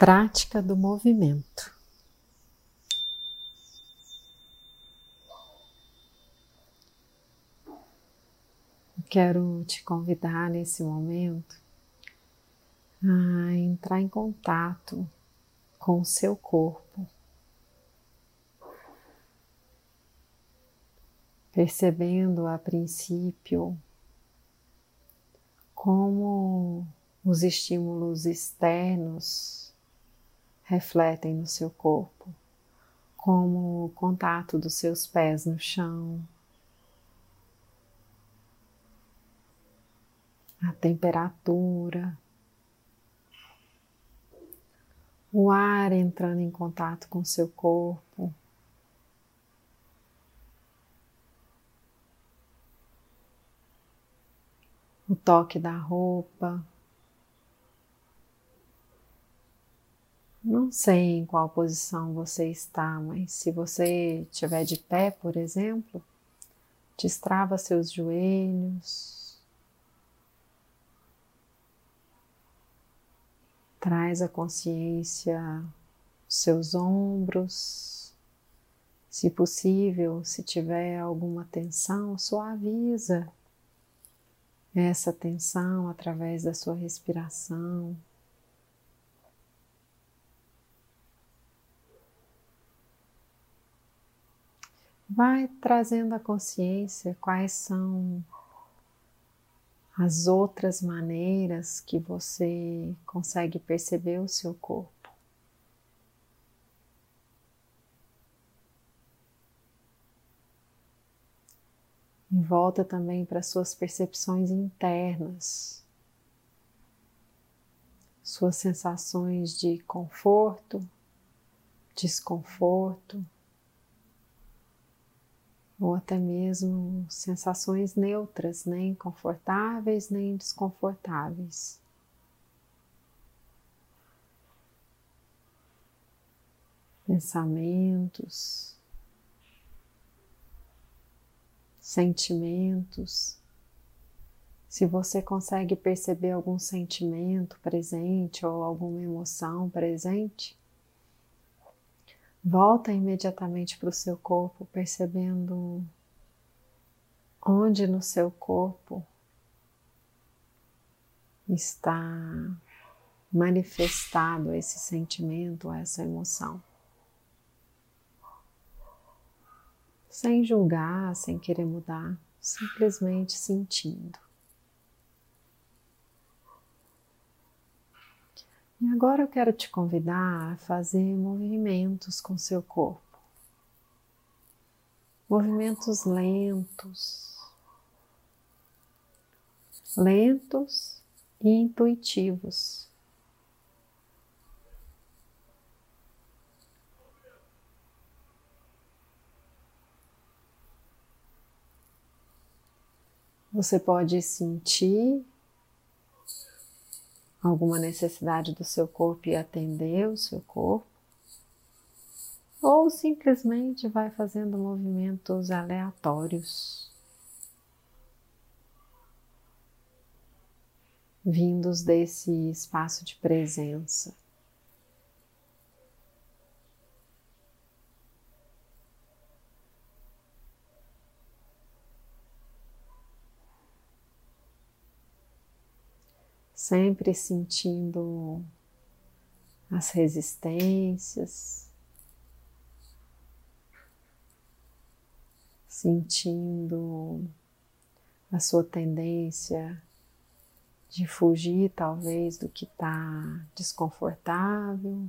Prática do movimento. Quero te convidar nesse momento a entrar em contato com o seu corpo, percebendo a princípio como os estímulos externos refletem no seu corpo, como o contato dos seus pés no chão, a temperatura, o ar entrando em contato com seu corpo. O toque da roupa. Não sei em qual posição você está, mas se você estiver de pé, por exemplo, destrava seus joelhos. Traz a consciência seus ombros. Se possível, se tiver alguma tensão, suaviza essa tensão através da sua respiração. Vai trazendo a consciência quais são as outras maneiras que você consegue perceber o seu corpo. E volta também para suas percepções internas, suas sensações de conforto, desconforto, ou até mesmo sensações neutras, nem confortáveis nem desconfortáveis. Pensamentos, sentimentos. Se você consegue perceber algum sentimento presente ou alguma emoção presente, Volta imediatamente para o seu corpo, percebendo onde no seu corpo está manifestado esse sentimento, essa emoção. Sem julgar, sem querer mudar, simplesmente sentindo. E agora eu quero te convidar a fazer movimentos com seu corpo. Movimentos lentos, lentos e intuitivos. Você pode sentir alguma necessidade do seu corpo e atender o seu corpo, ou simplesmente vai fazendo movimentos aleatórios, vindos desse espaço de presença. Sempre sentindo as resistências, sentindo a sua tendência de fugir, talvez, do que está desconfortável,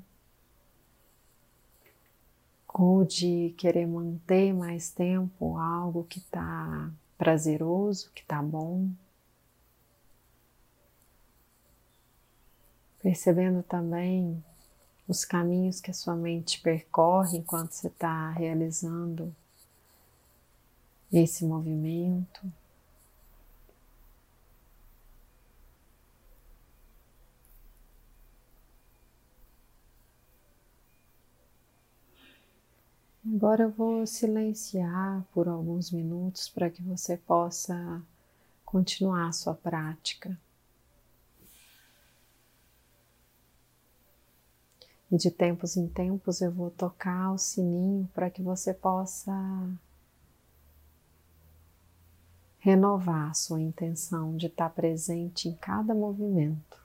ou de querer manter mais tempo algo que está prazeroso, que está bom. Percebendo também os caminhos que a sua mente percorre enquanto você está realizando esse movimento. Agora eu vou silenciar por alguns minutos para que você possa continuar a sua prática. E de tempos em tempos eu vou tocar o sininho para que você possa renovar a sua intenção de estar presente em cada movimento.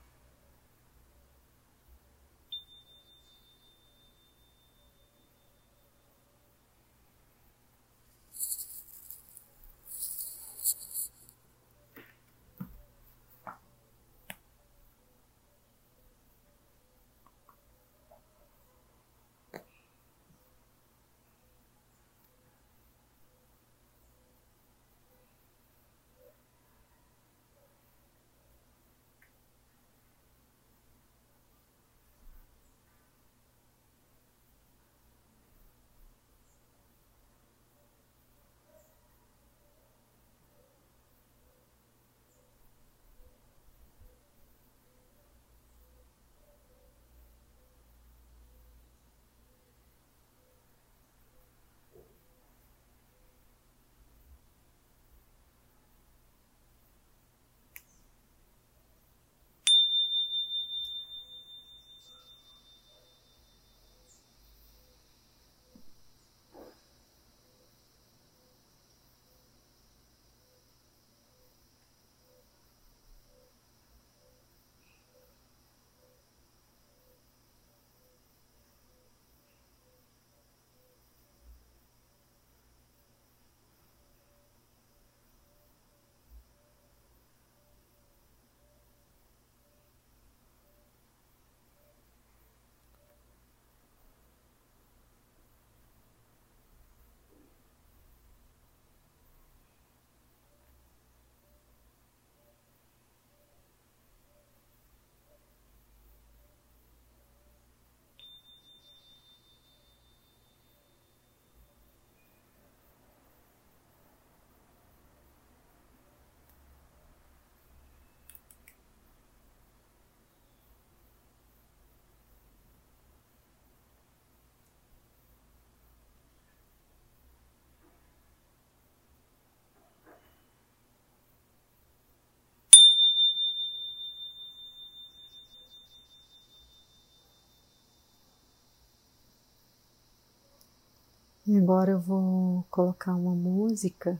E agora eu vou colocar uma música,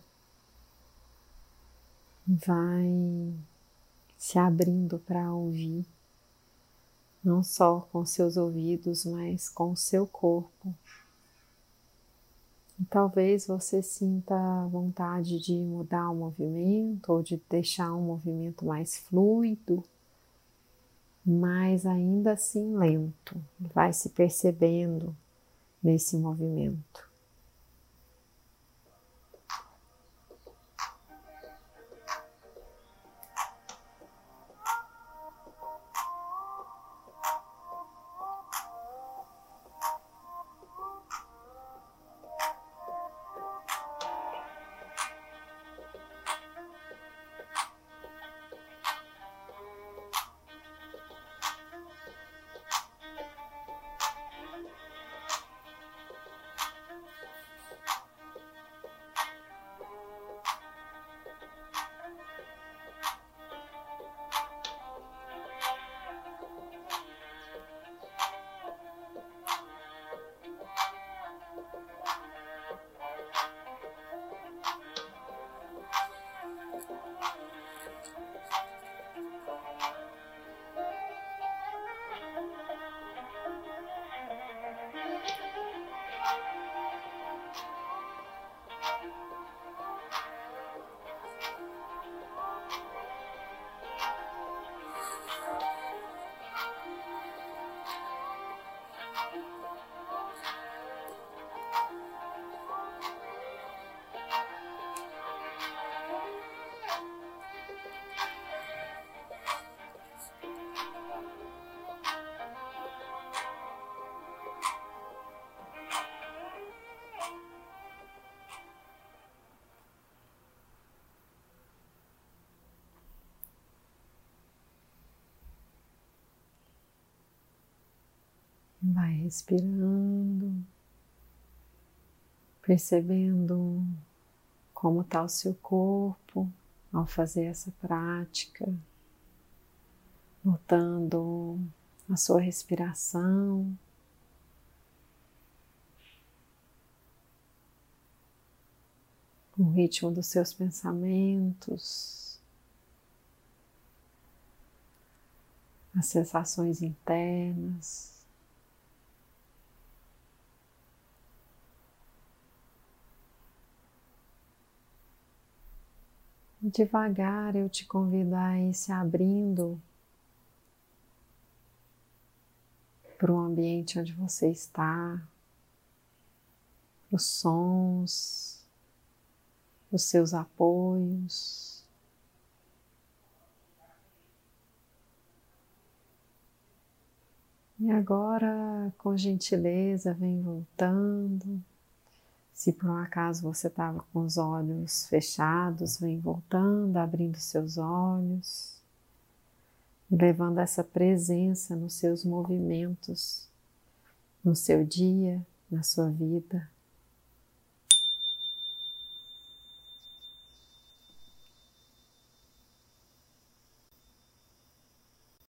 vai se abrindo para ouvir, não só com seus ouvidos, mas com o seu corpo. E talvez você sinta vontade de mudar o movimento ou de deixar um movimento mais fluido, mas ainda assim lento. Vai se percebendo nesse movimento. Vai respirando, percebendo como está o seu corpo ao fazer essa prática, notando a sua respiração. O ritmo dos seus pensamentos, as sensações internas. Devagar eu te convido a ir se abrindo para o ambiente onde você está, os sons, os seus apoios. E agora, com gentileza, vem voltando. Se por um acaso você estava com os olhos fechados, vem voltando, abrindo seus olhos, levando essa presença nos seus movimentos, no seu dia, na sua vida.